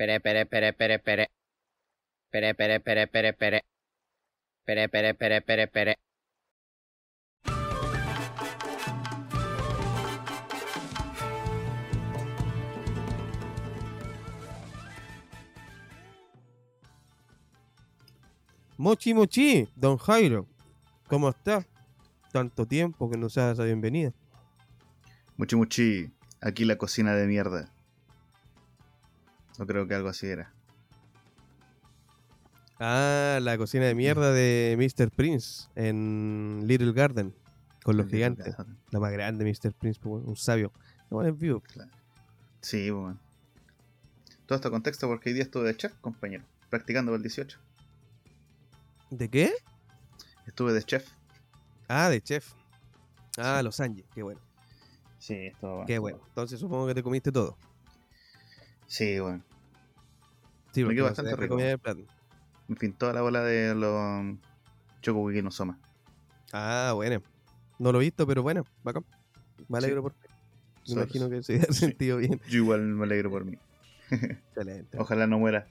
Pere, pere, pere, pere, pere. Pere, pere, pere, pere, pere. Pere, pere, pere, pere, pere. Mochi Mochi, don Jairo, ¿cómo está? Tanto tiempo que nos hagas la bienvenida. Muchi muchi, aquí la cocina de mierda. No creo que algo así era. Ah, la cocina de mierda de Mr. Prince en Little Garden, con los gigantes. La más grande, Mr. Prince, pues, un sabio. No, en vivo. Sí, bueno. Todo este contexto porque hoy día estuve de chef, compañero, practicando el 18. ¿De qué? Estuve de chef. Ah, de chef. Ah, Los Ángeles, qué bueno. Sí, estuvo bueno. Qué bueno. Entonces supongo que te comiste todo. Sí, bueno. Sí, Me quedó bastante rico. de plato. En fin, toda la bola de los Choco no Soma. Ah, bueno. No lo he visto, pero bueno, bacán. Me alegro por ti. Me imagino que se ha Sí. sentido bien. Yo igual me alegro por mí. Excelente. Ojalá no muera.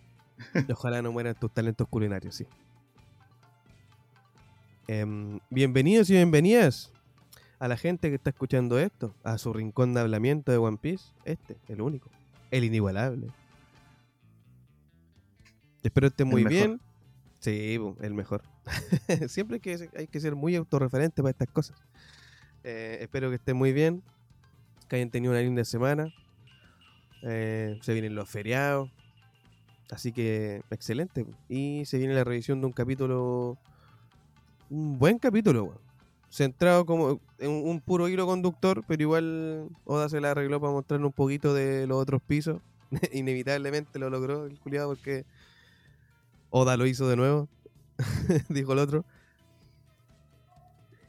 Ojalá no mueran tus talentos culinarios, sí. Em, bienvenidos y bienvenidas a la gente que está escuchando esto, a su rincón de hablamiento de One Piece. Este, el único, el inigualable. Espero esté muy bien. Sí, el mejor. Siempre hay que, hay que ser muy autorreferente para estas cosas. Eh, espero que estén muy bien, que hayan tenido una linda semana. Eh, se vienen los feriados, Así que, excelente. Y se viene la revisión de un capítulo. Un buen capítulo, weón. Centrado como en un, un puro hilo conductor, pero igual Oda se la arregló para mostrarnos un poquito de los otros pisos. Inevitablemente lo logró el culiado porque Oda lo hizo de nuevo, dijo el otro.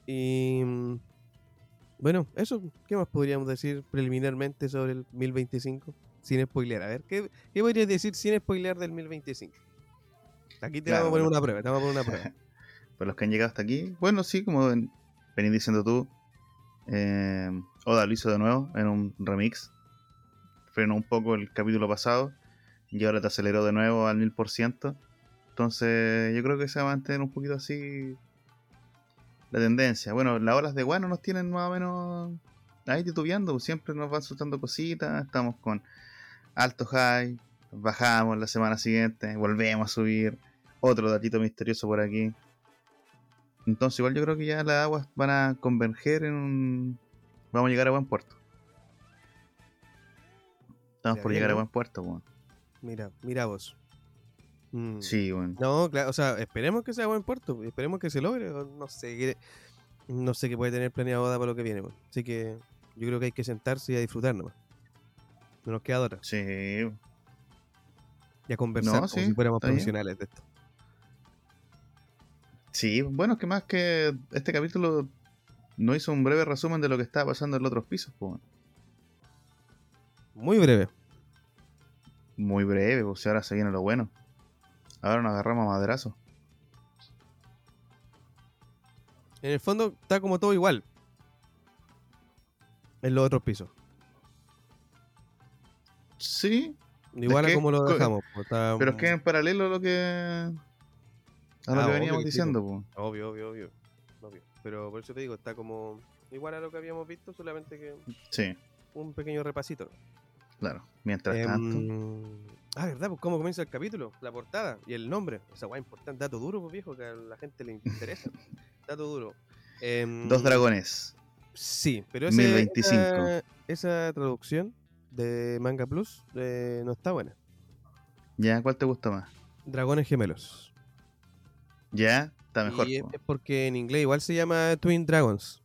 Y. mm, Bueno, eso, ¿qué más podríamos decir preliminarmente sobre el 1025? Sin spoilear. A ver, ¿qué, ¿Qué podrías decir sin spoilear del 1025? Aquí te Claro, vamos a poner bueno. una prueba, te vamos a poner una prueba. Para los que han llegado hasta aquí. Bueno, sí, como ven- venís diciendo tú. eh, Oda lo hizo de nuevo en un remix. Frenó un poco el capítulo pasado. Y ahora te aceleró de nuevo al 1000%. Entonces yo creo que se va a mantener un poquito así la tendencia. Bueno, las olas de Guano nos tienen más o menos ahí titubeando. pues Siempre nos van soltando cositas. Estamos con alto high. Bajamos la semana siguiente. Volvemos a subir. Otro datito misterioso por aquí. Entonces igual yo creo que ya las aguas van a converger en un... Vamos a llegar a buen puerto. Estamos por llegar a buen puerto, weón. Mira, mira vos. Mm. Sí, weón. No, claro, o sea, esperemos que sea buen puerto, esperemos que se logre. No sé qué, no sé qué puede tener planeado Oda para lo que viene. Así que yo creo que hay que sentarse y a disfrutar nomás. No nos queda otra. Sí, Y a conversar No, como sí, si fuéramos bien. profesionales de esto. sí. Bueno, que más que este capítulo no hizo un breve resumen de lo que estaba pasando en los otros pisos, pues. Muy breve. Muy breve, pues si ahora se viene lo bueno. Ahora nos agarramos a madrazo. En el fondo está como todo igual. En los otros pisos. Sí, Igual Es a como lo dejamos. pues, está- pero es que en paralelo a lo que... A lo Ah, que veníamos diciendo, pues. Obvio, obvio, obvio, obvio. Pero por eso te digo, está como igual a lo que habíamos visto, solamente que Sí, un pequeño repasito. claro. Mientras Em, tanto... Ah, ¿verdad? Pues cómo comienza el capítulo, la portada y el nombre. Esa guay importante, dato duro, pues viejo, que a la gente le interesa. dato duro. Em, Dos dragones. Sí, pero ese- 1025. Esa, esa traducción de Manga Plus eh, no está buena. ¿Ya? ¿Cuál te gusta más? Dragones gemelos. ¿Ya? Está mejor. y es, po. es porque en inglés igual se llama Twin Dragons.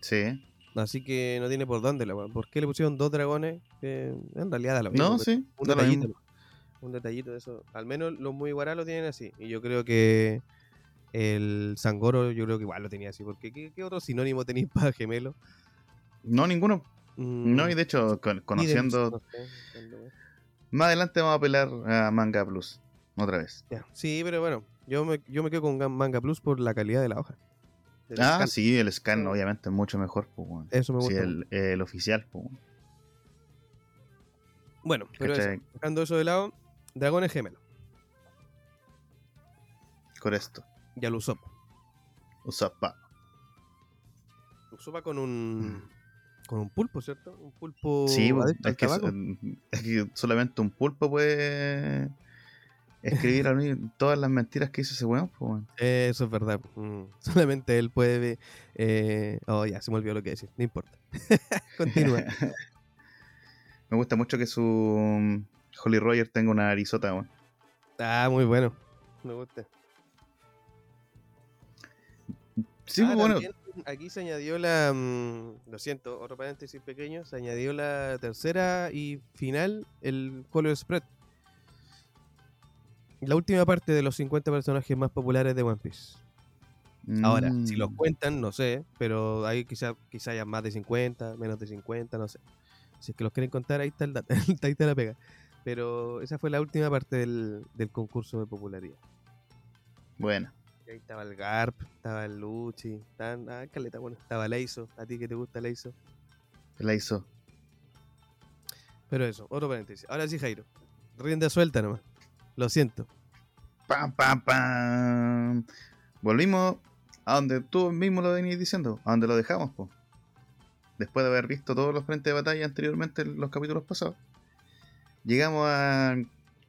Sí. Así que no tiene por dónde la. ¿Por qué le pusieron dos dragones? Que en realidad da lo mismo. No, sí. Un da lo. Un detallito de eso. Al menos los muy guará lo tienen así. Y yo creo que el Sangoro, yo creo que igual lo tenía así. Porque ¿qué, qué otro sinónimo tenéis para gemelo? No, ninguno. Mm, No, y de hecho, con- conociendo. no sé, cuando- Más adelante vamos a apelar a Manga Plus. Otra vez. Sí, pero bueno, yo me, yo me quedo con Manga Plus por la calidad de la hoja. Del Ah, scan. sí, el scan obviamente es mucho mejor. Pues. Eso me Sí, gusta. el, el oficial. Pues. Bueno, pero dejando eso de lado, Dragones gemelos. Correcto. Y al Usopp. Usapa. Usopp con un. Con un pulpo, ¿cierto? Un pulpo. Sí, pues, es que, es que solamente un pulpo puede escribir a mí todas las mentiras que hizo ese weón. pues. Eso es verdad. Mm, Solamente él puede. Eh... Oh, ya, se me olvidó lo que decir. No importa. Continúa. Me gusta mucho que su mm, Holly Roger tenga una arizota, weón. ah, muy bueno. Me gusta. Sí, Ah, bueno. también Aquí se añadió la. mm, lo siento, otro paréntesis pequeño. Se añadió la tercera y final, el Color Spread. La última parte de los 50 personajes más populares de One Piece. Ahora, si los Mm. cuentan, no sé, pero ahí quizá, quizá haya más de 50, menos de 50, no sé. Si es que los quieren contar, ahí está, el dato, ahí está la pega. Pero esa fue la última parte del, del concurso de popularidad. Bueno, Y ahí estaba el Garp, estaba el Luchi, estaban, ah, caleta, bueno, estaba Leizo, a ti que te gusta Leizo. la hizo. Pero eso, otro paréntesis. Ahora sí, Jairo, rienda suelta nomás. Lo siento. Pam, pam, pam. Volvimos a donde tú mismo lo venías diciendo, a donde lo dejamos, po. Después de haber visto todos los frentes de batalla anteriormente en los capítulos pasados, llegamos a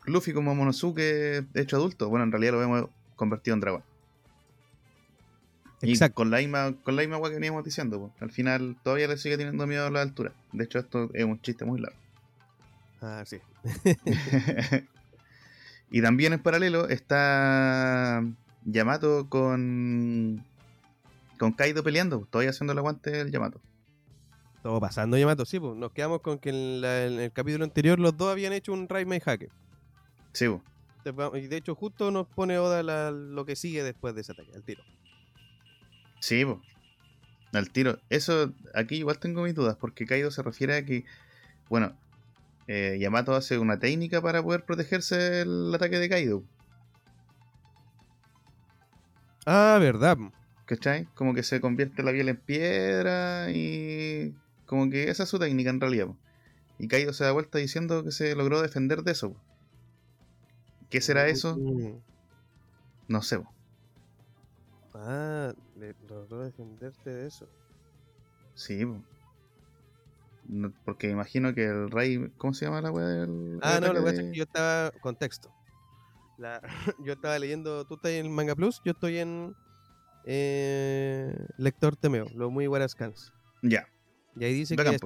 Luffy como Monosuke hecho adulto. Bueno, en realidad lo hemos convertido en dragón. Y Exacto. con la misma, con la misma que veníamos diciendo, po. al final todavía le sigue teniendo miedo a la altura. De hecho, esto es un chiste muy largo. Ah, sí. y también en paralelo está Yamato con con Kaido peleando, todavía haciendo el aguante del Yamato. Todo pasando, Yamato. Sí, pues nos quedamos con que en, la- en el capítulo anterior los dos habían hecho un Raimei Hake. Sí, po. Y de hecho, justo nos pone Oda la- lo que sigue después de ese ataque, al tiro. sí, po. al tiro. Eso, aquí igual tengo mis dudas, porque Kaido se refiere a que, bueno, eh, Yamato hace una técnica para poder protegerse del ataque de Kaido, Ah, verdad. ¿cachai? Como que se convierte la piel en piedra y como que esa es su técnica en realidad. po. Y Kaido se da vuelta diciendo que se logró defender de eso. po. ¿Qué será eso? Mm. No sé. po. Ah, logró defenderte de eso. Sí, po. No, porque imagino que el rey. ¿Cómo se llama la weá del. Ah, no, ataque pasa de- es que yo estaba. Contexto. La- yo estaba leyendo. Tú estás en Manga Plus, yo estoy en. eh, Lector Temeo, lo muy Scans. Ya, Y ahí dice que.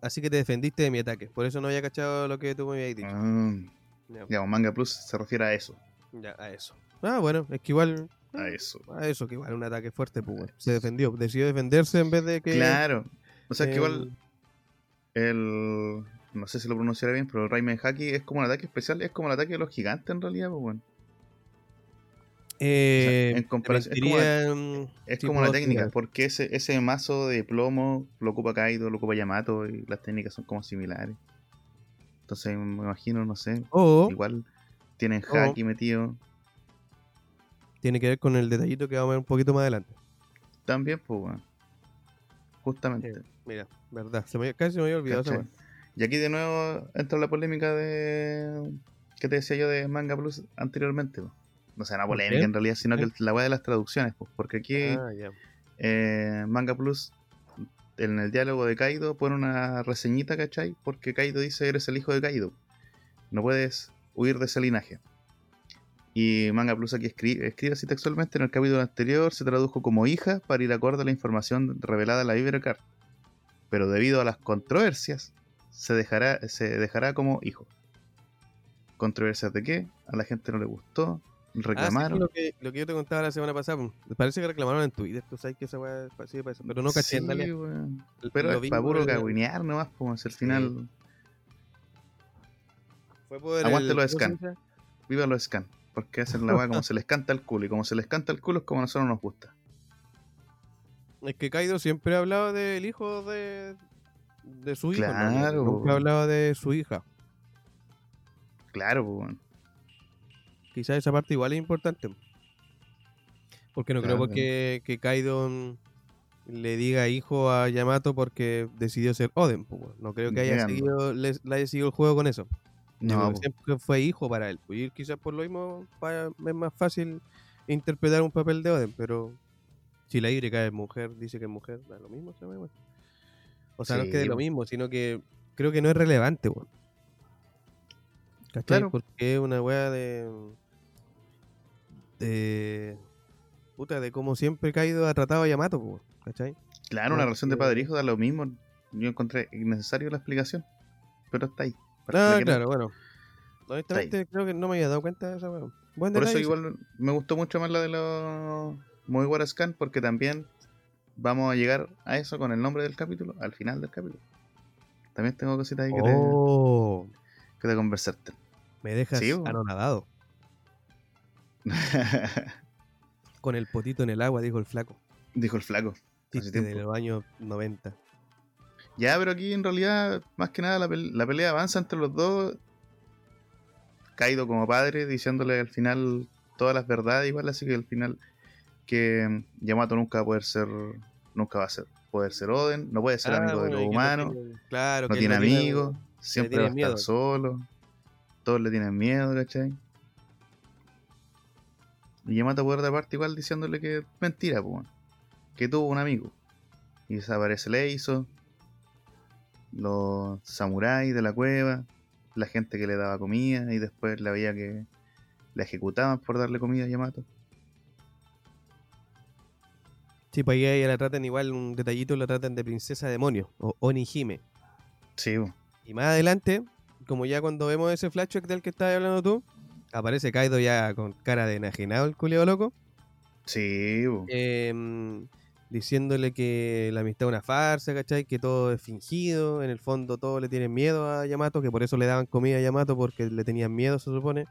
Así que te defendiste de mi ataque. Por eso no había cachado lo que tú me habías dicho. Ya, ya, un Manga Plus se refiere a eso. ya, a eso. Ah, bueno, es que igual. A eso. A eso, que igual un ataque fuerte, pues. bueno. Se defendió. Decidió defenderse en vez de que. Claro. O sea, es que eh, igual. El. No sé si lo pronunciaré bien, pero el Rayman Haki es como un ataque especial. Es como el ataque de los gigantes en realidad, pues bueno. Eh, en comparación- es como mentiría, mm, Es sí, como una puedo técnica, porque ese, ese mazo de plomo lo ocupa Kaido, lo ocupa Yamato y las técnicas son como similares. Entonces me imagino, no sé, igual tienen Oh. Haki metido. tiene que ver con el detallito que vamos a ver un poquito más adelante. También, pues bueno. Justamente. Eh, Mira, verdad, se me, casi se me había olvidado. Y aquí de nuevo entra la polémica de. que te decía yo de Manga Plus anteriormente. No sea una ¿Por polémica en realidad, sino que la weá de las traducciones. pues, porque aquí Ah, eh, Manga Plus, en el diálogo de Kaido, pone una reseñita, ¿cachai? Porque Kaido dice: Eres el hijo de Kaido. No puedes huir de ese linaje. Y Manga Plus aquí escribe, escribe así textualmente: En el capítulo anterior se tradujo como hija para ir acorde a la información revelada en la Iberocard. Pero debido a las controversias, se dejará, se dejará como hijo. ¿Controversias de qué? A la gente no le gustó. Ah, sí, Reclamaron. lo, que, lo que yo te contaba la semana pasada, pues, me parece que reclamaron en Twitter, tú sabes que esa weá sirve para eso, pero no caché Sí, Pero lo es para puro el- cagüinear nomás, pues al final. Fue por Aguante el- los ¿cómo se scan. Viva los scan. Porque hacen la weá como se les canta el culo. Y como se les canta el culo es como a nosotros nos gusta. Es que Kaido siempre ha hablado del hijo de, de su hijo. ¿no? Claro. Nunca ha hablado de su hija. Claro, pues. Quizás esa parte igual es importante. Porque no creo porque que Kaido le diga hijo a Yamato porque decidió ser Oden. No creo que haya seguido, le, le haya seguido el juego con eso. No, siempre fue hijo para él. Y quizás por lo mismo para- es más fácil interpretar un papel de Oden, pero si la Y es mujer, dice que es mujer, da lo mismo. O sea, no es que de lo mismo, sino que creo que no es relevante. ¿Cachai? Claro. Porque es una weá de. De. puta, de cómo siempre Kaido ha tratado a Yamato, po, ¿cachai? Claro, una No, relación de sí. padre-hijo da lo mismo. Yo encontré innecesario la explicación. Pero está ahí. que Ah, claro, bueno. Honestamente, creo que no me había dado cuenta de esa. Buen Por eso igual me gustó mucho más la de los Muy Scan porque también vamos a llegar a eso con el nombre del capítulo, al final del capítulo. También tengo cositas ahí que, Oh, te, que te conversarte. me dejas Sí, anonadado. Con el potito en el agua, dijo el flaco. Dijo el flaco. Chiste tiempo. de los años 90. Ya, pero aquí en realidad, más que nada, la, pel- la pelea avanza entre los dos. Kaido como padre, diciéndole al final todas las verdades, igual, así que al final que Yamato nunca va a poder ser, nunca va a ser, poder ser Oden, no puede ser Ah, amigo de los que no humanos, tiene- claro, no tiene amigos, siempre va a estar miedo. solo, todos le tienen miedo, ¿cachai? Y Yamato por otra parte igual diciéndole que es mentira, pues, que tuvo un amigo. Y desaparece Leizo, los samuráis de la cueva, la gente que le daba comida y después la veía que la ejecutaban por darle comida a Yamato. Sí, pues ahí la tratan igual, un detallito, la tratan de princesa demonio, o Onihime. Sí. Y más adelante, como ya cuando vemos ese flashback del que estabas hablando tú, aparece Kaido ya con cara de enajenado, el culeo loco, sí, em, diciéndole que la amistad es una farsa, ¿cachai? Que todo es fingido, en el fondo todos le tienen miedo a Yamato, que por eso le daban comida a Yamato, porque le tenían miedo, se supone.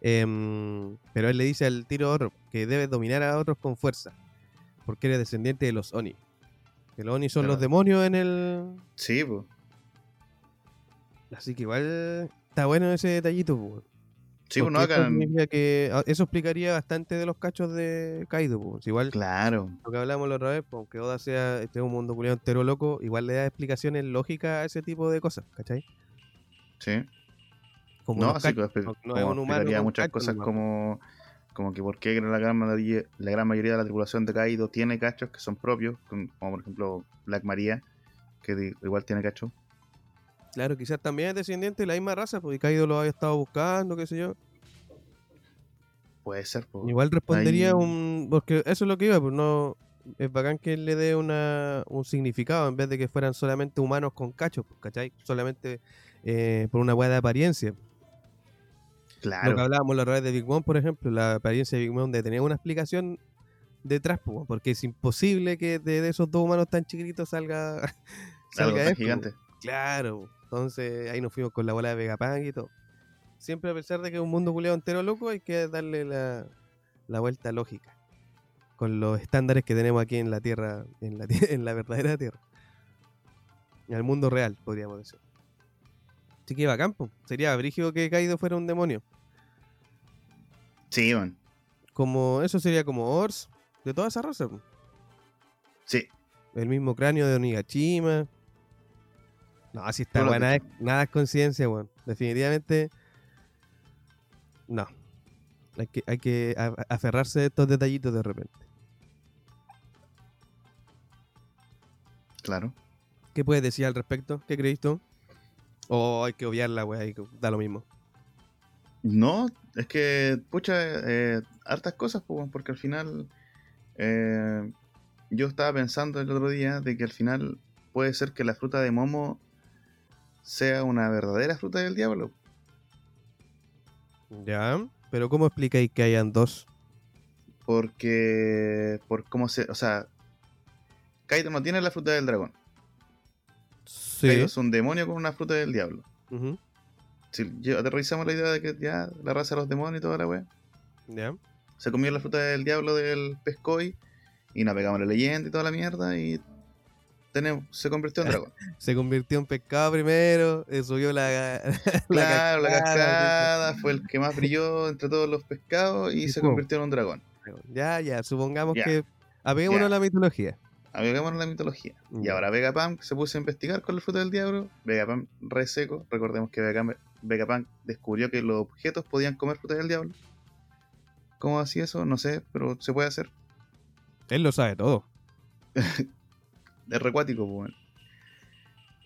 Em, pero él le dice al tiro a otro que debe dominar a otros con fuerza, porque eres descendiente de los Oni. Que los Oni son Claro. los demonios en el, Sí, po. Así que igual está bueno ese detallito, pues. Sí, po, porque no, eso acá- significa que ah, eso explicaría bastante de los cachos de Kaido, pues. Igual Claro, lo que hablamos la otra vez, pues, aunque Oda sea este es un mundo culiado entero loco, igual le da explicaciones lógicas a ese tipo de cosas, ¿cachai? sí. Como no, así que cachos, no- como es un humano muchas cachos cosas como, como que por qué la gran, mayoría, la gran mayoría de la tripulación de Kaido tiene cachos que son propios, como, por ejemplo Black Maria, que igual tiene cachos. Claro, quizás también es descendiente de la misma raza, porque Kaido lo había estado buscando, qué sé yo. Puede ser, po. Igual respondería ahí- un. Porque eso es lo que iba, pues no. Es bacán que le dé una, un significado en vez de que fueran solamente humanos con cachos, pues, ¿cachai? Solamente eh, por una hueá de apariencia. Lo que Claro, hablábamos la vez de Big Mom, por ejemplo, la apariencia de Big Mom de tener una explicación detrás, pues, porque es imposible que de, de esos dos humanos tan chiquititos salga, salga tan esto, gigante. Claro, entonces ahí nos fuimos con la bola de Vegapunk y todo. Siempre a pesar de que es un mundo culiado entero loco, hay que darle la, la vuelta lógica. Con los estándares que tenemos aquí en la Tierra, en la, en la verdadera Tierra. En el mundo real, podríamos decir. Así que bacán, po. Sería brígido que Kaido fuera un demonio. Sí, man. Como, eso sería como Ors, de toda esa raza. Sí, El mismo cráneo de Onigashima. No, así está, weón. Nada, es- nada es coincidencia, weón. Definitivamente. No. Hay que, hay que aferrarse a estos detallitos de repente. claro. ¿Qué puedes decir al respecto? ¿Qué crees tú? O hay que obviarla, weón. Da lo mismo. No, es que, pucha, eh, hartas cosas, po, porque al final eh, yo estaba pensando el otro día de que al final puede ser que la fruta de Momo sea una verdadera fruta del diablo. Ya. Pero ¿cómo explicáis que hayan dos? Porque, por cómo se, o sea, Kaido no tiene la fruta del dragón. Sí. Kaido es un demonio con una fruta del diablo. Ujú. Si yo- aterrizamos la idea de que ya la raza de los demonios y toda la wea, Ya. se comió la fruta del diablo del pescoy y navegamos la leyenda y toda la mierda y tenemos, se convirtió en dragón. Se convirtió en pescado primero. eh, subió la. la claro, la cascada, fue el que más brilló entre todos los pescados y Y se convirtió en un dragón. Ya, ya. Supongamos Ya. que. Apeguémonos a la mitología. Navegámonos la mitología. Y ahora Vegapunk se puso a investigar con la fruta del diablo. Vegapunk re seco. Recordemos que Vegapunk, Vegapunk descubrió que los objetos podían comer fruta del diablo. ¿Cómo hacía eso? No sé, pero se puede hacer. Él lo sabe todo. Es recuático, pues.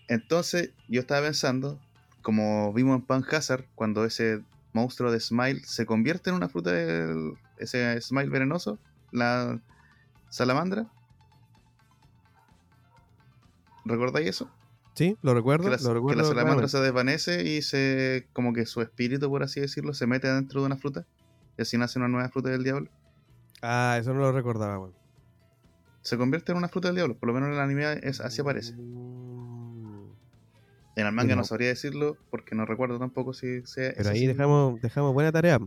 Entonces, yo estaba pensando, como vimos en Pan Hazard, cuando ese monstruo de Smile se convierte en una fruta del. ese Smile venenoso, la salamandra. ¿Recordáis eso? Sí, lo recuerdo. que la, lo que recuerdo la salamandra se desvanece y se. como que su espíritu, por así decirlo, se mete dentro de una fruta. Y así nace una nueva fruta del diablo. Ah, eso no lo recordaba, weón. Se convierte en una fruta del diablo. Por lo menos en el anime es, así aparece. En el manga no No. sabría decirlo porque no recuerdo tampoco si sea. Pero ahí dejamos, dejamos buena tarea.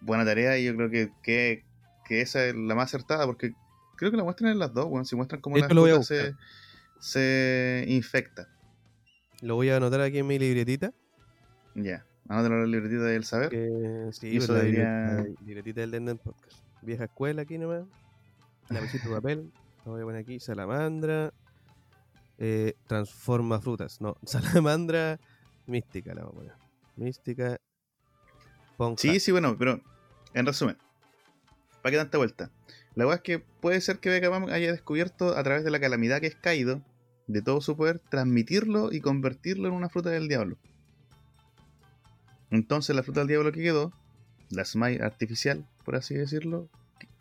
buena tarea y yo creo que, que, que esa es la más acertada porque creo que la muestran en las dos, bueno, si muestran cómo Esto la fruta se, se infecta. Lo voy a anotar aquí en mi libretita. Ya, anótalo en la libretita del saber. Que, sí, Y eso pues, la debería- libretita, libretita del Denden Podcast. Vieja escuela aquí nomás. Lapicito de papel. Lo voy a poner aquí. Salamandra. eh, transforma frutas. No, salamandra mística la vamos a poner. Mística. Ponja. Sí, sí, bueno, pero en resumen, ¿para qué tanta vuelta? La verdad es que puede ser que Vegapunk haya descubierto a través de la calamidad que es caído, de todo su poder, transmitirlo y convertirlo en una fruta del diablo. Entonces la fruta del diablo que quedó, la Smile artificial, por así decirlo,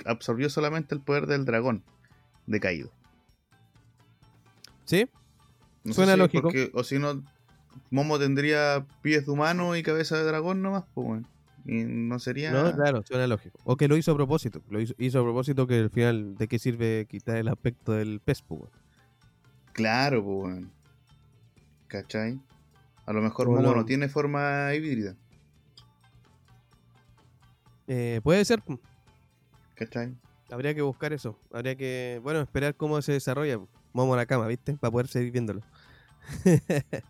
absorbió solamente el poder del dragón de caído. ¿Sí? No Suena si lógico. porque- o si no, Momo tendría pies de humano y cabeza de dragón nomás, pues bueno. Y no sería... No, claro, suena lógico. O que lo hizo a propósito. Lo hizo, hizo a propósito que al final, ¿de qué sirve quitar el aspecto del pez, pues? Claro, pues, weón. ¿Cachai? A lo mejor Momo no tiene forma híbrida, Eh, puede ser. ¿Cachai? Habría que buscar eso. Habría que, bueno, esperar cómo se desarrolla. Momo a la cama, ¿viste? Para poder seguir viéndolo.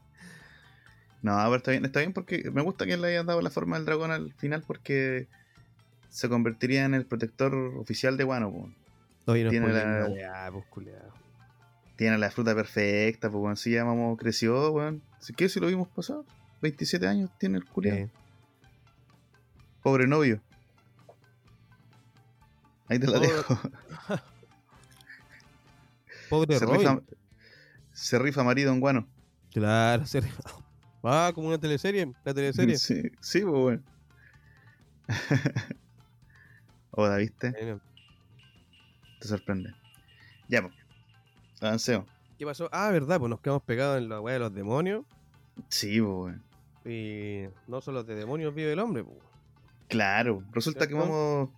No, pero está bien, está bien porque me gusta que le hayan dado la forma del dragón al final porque se convertiría en el protector oficial de Wano, pues. Oye, no Tiene la- pues. Tiene fruta perfecta, pues, weón. Si ya Momo creció, weón. Si ¿Qué si lo vimos pasar? 27 años tiene el culiao. Eh, Pobre novio. Ahí te la Pobre- dejo. Pobre Se Robin. rifa, se rifa marido en Guano. Claro, se rifa. Ah, como una teleserie. La teleserie. Sí, sí, pues bueno. Oda, ¿viste? Te sorprende. Ya, pues. Avancemos. ¿Qué pasó? Ah, verdad, pues nos quedamos pegados en la weá de los demonios. Sí, pues bueno. Y no solo de demonios vive el hombre, pues. Claro, resulta que vamos.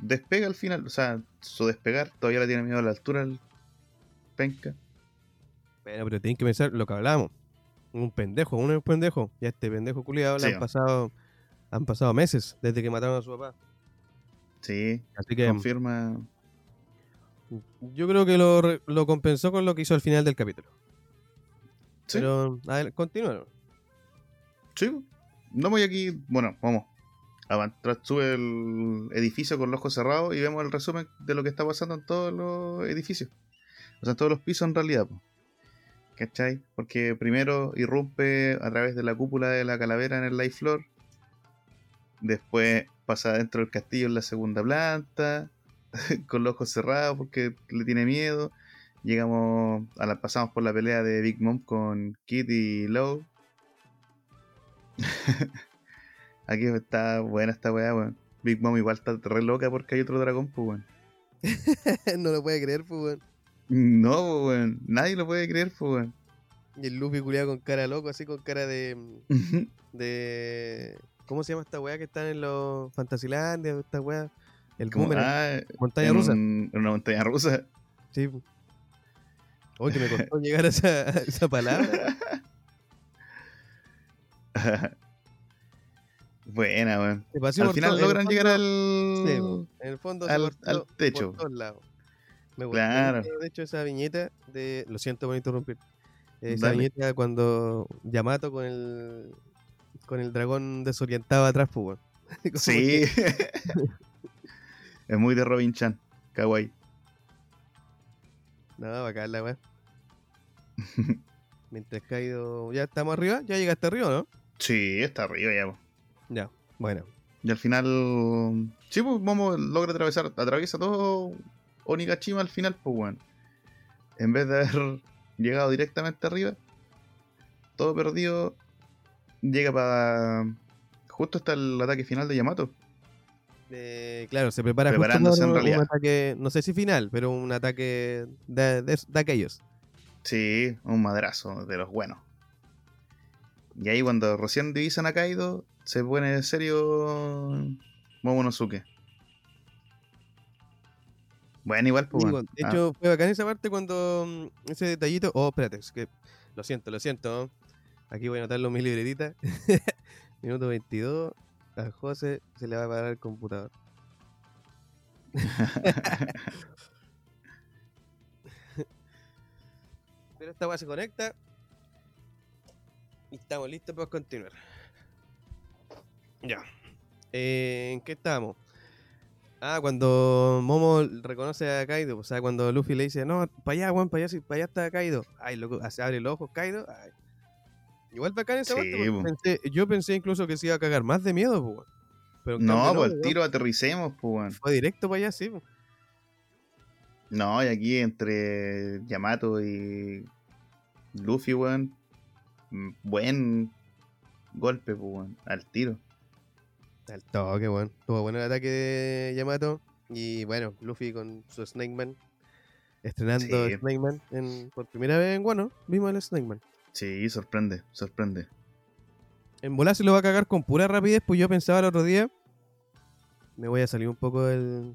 Despega al final, o sea, su despegar todavía le tiene miedo a la altura al penca. Bueno, pero tienen que pensar lo que hablábamos. Un pendejo, uno es un pendejo. Y a este pendejo culiado le Sí, han man. pasado han pasado meses desde que mataron a su papá. Sí, Así que confirma. yo creo que lo, lo compensó con lo que hizo al final del capítulo. Sí, Pero, a ver, continúa. sí. No voy aquí. Bueno, vamos. Sube el edificio con los ojos cerrados y vemos el resumen de lo que está pasando en todos los edificios. O sea, en todos los pisos en realidad. po. ¿Cachai? Porque primero irrumpe a través de la cúpula de la calavera en el Life Floor. Después pasa dentro del castillo en la segunda planta. con los ojos cerrados porque le tiene miedo. Llegamos a la, pasamos por la pelea de Big Mom con Kid y Low. Aquí está buena esta weá, weón. Big Mom igual está re loca porque hay otro dragón, pues weón. no lo puede creer, pues, weón. No, pues, weón. Nadie lo puede creer, pues weón. Y el Luffy culiado con cara loco, así con cara de. de ¿Cómo se llama esta weá que están en los Fantasilandia? Esta weá. El boomerang. ah, montaña en rusa. un- en una montaña rusa. Sí. Oye, que me costó llegar a esa, a esa palabra. Buena, weón. Al final todo- logran fondo- llegar al. Sí. En el fondo al- techo. Por todos lados. Me Claro. de hecho, esa viñeta de. Lo siento por interrumpir. Esa Dale. viñeta cuando Yamato con el. con el dragón desorientado atrás, pues, weón. Sí. que- es muy de Robin Chan. Kawaii. No, bacán la weá. Mientras caído. Ya estamos arriba, ya llegaste arriba, ¿no? Sí, está arriba ya, po. Ya, bueno. Y al final. Sí, pues Momo logra atravesar, atraviesa todo Onigashima al final, pues weón. En vez de haber llegado directamente arriba, todo perdido, llega para. Justo hasta el ataque final de Yamato. Eh, claro, se prepara justo Preparándose para en un, realidad. ataque, no sé si final, pero un ataque de, de- de aquellos. Sí, un madrazo de los buenos. Y ahí cuando recién divisan a Kaido, se pone serio Momonosuke. Bueno, igual, pues bueno. de Ah, hecho, fue bacán esa parte cuando mm, ese detallito. Oh, espérate, es que lo siento, lo siento. Aquí voy a anotarlo en mi libretita. Minuto 22. A José se le va a parar el computador. Pero esta weá se conecta. Y estamos listos para continuar. Ya. Eh, ¿En qué estábamos? Ah, cuando Momo reconoce a Kaido, o sea, cuando Luffy le dice, no, para allá, Juan, para allá, sí, para allá está Kaido. Ay, loco, se abre los ojos Kaido. ay. Igual bacán esa Sí, parte, pensé- yo pensé incluso que se iba a cagar más de miedo. Pero en no, pues el tiro aterricemos, pues. Fue directo para allá, sí. po. No, y aquí entre Yamato y Luffy, weón. mm, Buen golpe, pues. Al tiro. Al toque, weón. Tuvo bueno el ataque de Yamato. Y bueno, Luffy con su Snake Man. Estrenando Sí. Snake Man en- por primera vez en Guano. Vimos el Snake Man. Sí, sorprende, sorprende. En volar se lo va a cagar con pura rapidez, pues yo pensaba el otro día. Me voy a salir un poco del,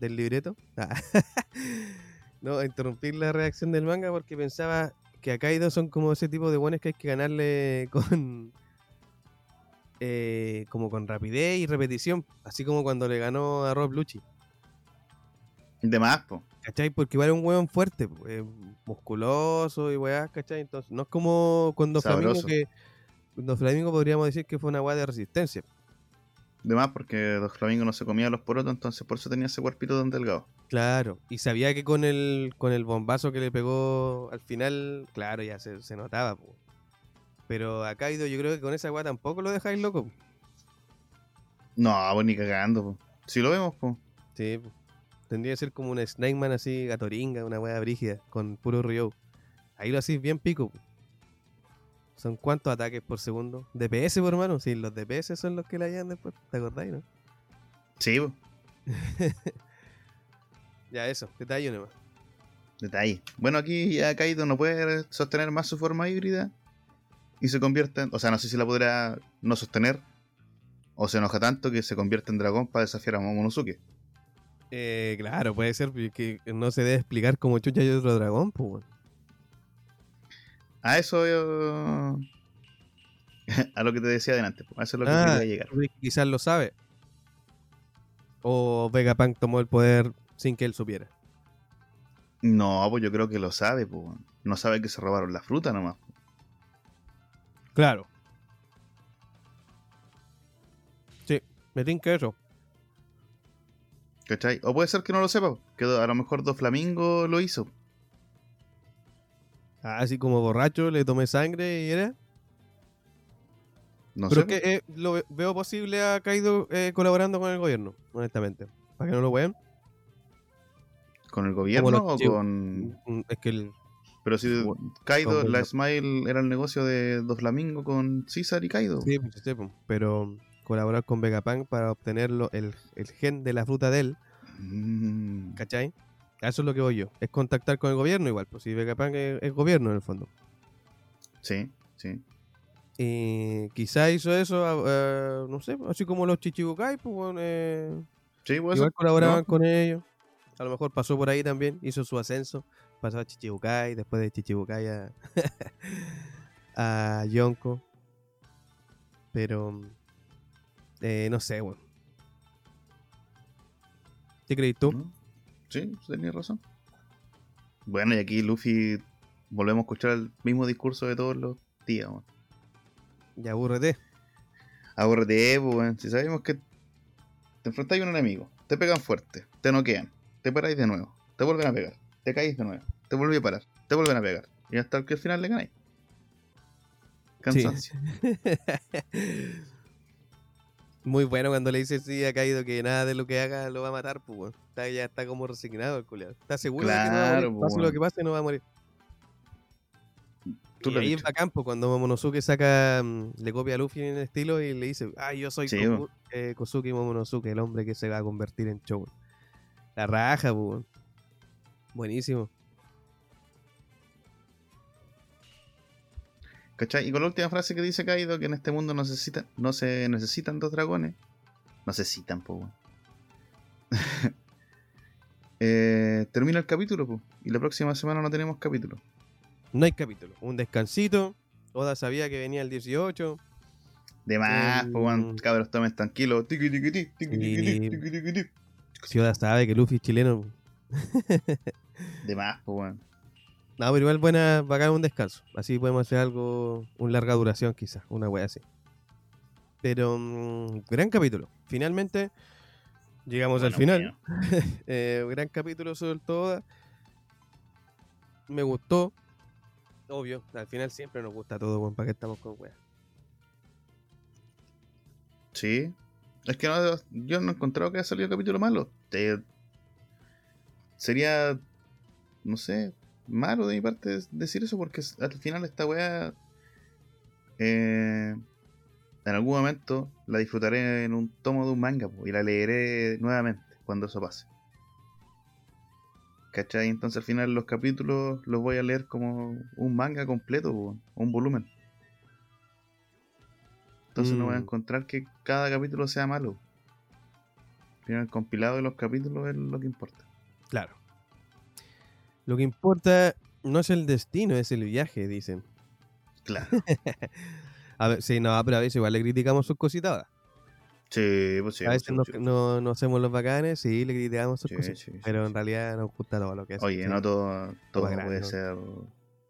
del libreto. Ah. no, interrumpir la reacción del manga porque pensaba que a Kaido son como ese tipo de buenos que hay que ganarle con. Eh, como con rapidez y repetición. Así como cuando le ganó a Rob Lucci. De más, pues. ¿Cachai? Porque igual es un hueón fuerte, po, eh, musculoso y weá, ¿cachai? Entonces, no es como cuando Flamingo Sabroso. que. Cuando Flamingo podríamos decir que fue una weá de resistencia. De más porque Dos Flamingo no se comía los porotos, entonces por eso tenía ese cuerpito tan delgado. Claro, y sabía que con el, con el bombazo que le pegó al final, claro, ya se, se notaba. po. Pero a Kaido yo creo que con esa weá tampoco lo dejáis loco. No, pues ni cagando, pues. Si lo vemos, pues. Sí, po. tendría que ser como un Snake Man así, gatoringa, una weá brígida, con puro Ryo. Ahí lo hacís bien pico. po. ¿Son cuántos ataques por segundo? DPS, por hermano. Sí, los DPS son los que la llevan después. ¿Te acordáis, no? Sí, pues. Ya, eso. Detalle nomás. Detalle. Bueno, aquí ya Kaido no puede sostener más su forma híbrida. Y se convierte en. O sea, no sé si la podrá no sostener. O se enoja tanto que se convierte en dragón para desafiar a Momonosuke. Eh, claro, puede ser que no se debe explicar como chucha hay otro dragón, pues. A eso yo. a lo que te decía adelante. pues, A eso es lo que Ah, quería llegar. Quizás lo sabe. O Vegapunk tomó el poder sin que él supiera. No, pues yo creo que lo sabe, pues. No sabe que se robaron la fruta nomás. Claro. Sí, me tinca eso. ¿Cachai? O puede ser que no lo sepa. Que a lo mejor Dos Flamingo lo hizo. Así como borracho, le tomé sangre y era. No Pero sé. es que eh, lo ve- veo posible a Kaido eh, colaborando con el gobierno, honestamente. Para que no lo vean. ¿Con el gobierno o con.? Mm, Es que el. Pero si Kaido, la Smile era el negocio de Dos Flamingo con César y Kaido. Sí, pues, sí, pues, pero colaborar con Vegapunk para obtener el, el gen de la fruta de él, Mm, ¿cachai? Eso es lo que voy yo. Es contactar con el gobierno igual, pues si Vegapunk es, es gobierno en el fondo. sí, sí. Y quizá hizo eso, a- no sé, así como los Chichibukai, pues bueno, eh, Sí, pues igual colaboraban no. con ellos. A lo mejor pasó por ahí también, hizo su ascenso, pasó a Chichibukai, después de Chichibukai a, a Yonko. Pero, eh, no sé, bueno. ¿Qué crees tú? Sí, tenías razón. Bueno, y aquí Luffy volvemos a escuchar el mismo discurso de todos los días. weón. Ya abúrrete. Acuérdate, pues, weón. Si sabemos que te enfrentáis a un enemigo, te pegan fuerte, te noquean, te paráis de nuevo, te vuelven a pegar, te caís de nuevo, te vuelven a parar, te vuelven a pegar. Y hasta que al final le ganáis. cansancio. Muy bueno cuando le dice sí ha caído que nada de lo que haga lo va a matar, pues. Está, ya está como resignado el culiado. Está seguro de que no va a Claro, morir. Pase lo que pase, no va a morir. Tú y ahí es bacán, pues, cuando Momonosuke saca, mm, le copia a Luffy en el estilo y le dice, ah, yo soy Sí, Koku- eh, Kosuke Momonosuke, el hombre que se va a convertir en Shogun. La raja, pues. Buenísimo. ¿Cachai? Y con la última frase que dice Kaido, que en este mundo no, necesita, no se necesitan dos dragones. No se citan, po, weón. Eh, termina el capítulo, po. Y la próxima semana no tenemos capítulo. No hay capítulo. Un descansito. Oda sabía que venía el 18. De más, po, weón. Mm. Cabros, tomen tranquilo. Si Oda sabe que Luffy es chileno. De más, po, weón. No, pero igual buena, bacán un descanso. Así podemos hacer algo, un larga duración quizás, una wea así. Pero, mm, gran capítulo. Finalmente, llegamos al final. Eh, gran capítulo sobre todo. Me gustó. Obvio, al final siempre nos gusta todo, weón, para que estamos con weas. Sí. Es que no, yo no he encontrado que haya salido capítulo malo. Te- sería, no sé, malo de mi parte decir eso porque al final esta weá, eh, en algún momento la disfrutaré en un tomo de un manga po, y la leeré nuevamente cuando eso pase. ¿Cachai? Entonces al final los capítulos los voy a leer como un manga completo, po, un volumen. Entonces no voy a Mm. encontrar que cada capítulo sea malo. Al final el compilado de los capítulos es lo que importa. Claro. Lo que importa no es el destino, es el viaje, dicen. Claro. A ver, sí, no, pero a veces igual le criticamos sus cositas. Sí, pues sí. a pues veces sí, nos, pues sí. no, no hacemos los bacanes, sí, le criticamos sus Sí, cositas. sí, sí, pero en realidad nos gusta todo lo que hace. Oye, no todo, todo bacán, puede ¿no? ser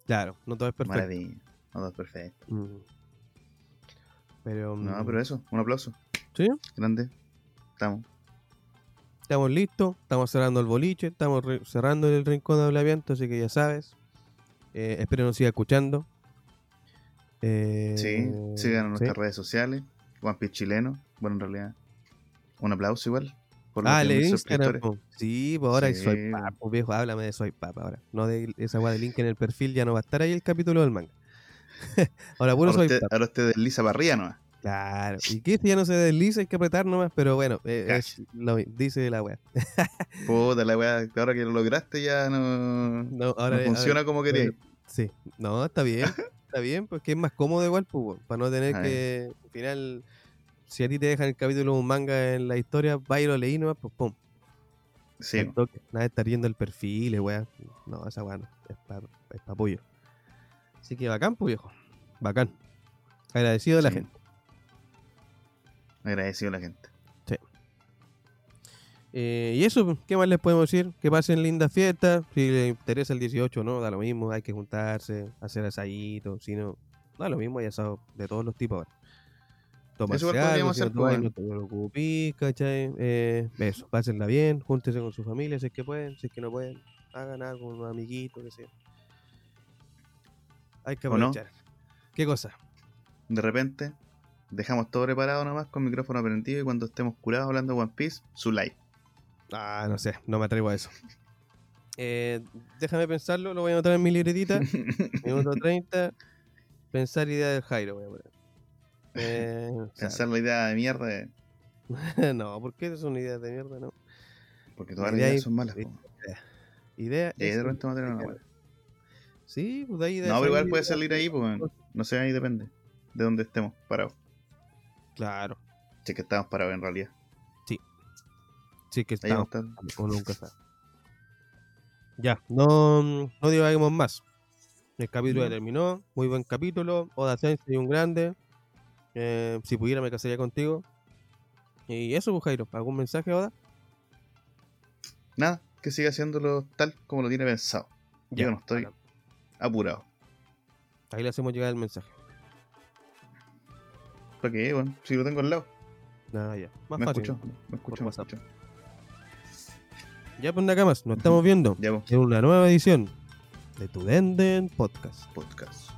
Claro, no todo es perfecto. maravilla. No todo es perfecto. Mm. Pero, No, mm, pero eso, un aplauso. ¿Sí? Grande. Estamos. Estamos listos, estamos cerrando el boliche, estamos cerrando el rincón de hablamiento, así que ya sabes. Eh, espero nos siga escuchando. Eh, Sí, sigan en nuestras ¿sí? redes sociales. One Piece chileno. Bueno, en realidad, un aplauso igual. Por Ah, le 10.000 Instagram. po. Sí, pues ahora Sí. soy papo, viejo. Háblame de soy papa ahora. No de esa weá de link en el perfil, ya no va a estar ahí el capítulo del manga. ahora puro Ahora soy usted, papa. ahora usted desliza para arriba. Claro. ¿Y qué? Si ya no se desliza, hay que apretar nomás, pero bueno, eh, es lo dice la weá. Puta la weá, ahora que lo lograste ya no, No, ahora no funciona como quería. Sí, no, está bien, está bien, porque es más cómodo igual, pues, para no tener que, al final, si a ti te dejan el capítulo de un manga en la historia, va y lo leí nomás, pues pum, Sí, toque. nada de estar viendo el perfil, weá, no, esa weá no, es para es pa apoyo. Así que bacán, pues viejo, bacán. Agradecido de la Sí. gente. Agradecido a la gente. Eh, y eso, ¿qué más les podemos decir? Que pasen lindas fiestas. Si les interesa el 18 no, da lo mismo. Hay que juntarse, hacer asadito. Si no, da lo mismo. Hay asado de todos los tipos ahora. Podríamos si no hacer, tomáis, pues, no te preocupéis, ¿cachai? Eh, eso, pásenla bien, júntense con su familia si es que pueden, si es que no pueden, hagan algo con unos amiguitos, que sea. Hay que ¿O no? aprovechar. ¿Qué cosa? De repente, dejamos todo preparado nomás con micrófono prendido y cuando estemos curados hablando de One Piece, su live. Ah, no sé, no me atrevo a eso. Eh, déjame pensarlo, lo voy a anotar en mi libretita. Minuto 30. Pensar idea del Jairo, voy a poner. Eh, Pensar la idea de mierda, de- no, ¿por qué son ideas de mierda? No. porque todas La las idea ideas es- son malas. po. Idea. Y ahí es de repente vamos a tener una idea. Sí, pues de ahí de No, pero igual puede salir ahí, pues, no sé, ahí depende de dónde estemos parados. Claro. Es que estamos parados en realidad. Sí, que Ahí estamos. Uno nunca sabe. Ya, no, no divaguemos más. El capítulo ya terminó. Muy buen capítulo. Oda Sensei, un grande. Eh, si pudiera, me casaría contigo. Y eso, pues, Jairo. ¿Algún mensaje, Oda? Nada, que siga haciéndolo tal como lo tiene pensado. Yo no estoy apurado. Ahí le hacemos llegar el mensaje. ¿Para qué? Si lo tengo al lado. Nada, ya. Más Me fácil. escucho, me escucho, me escucho. Ya, pues, Nakamas, nos estamos viendo Ya, pues, en una nueva edición de Tu Denden Podcast. podcast.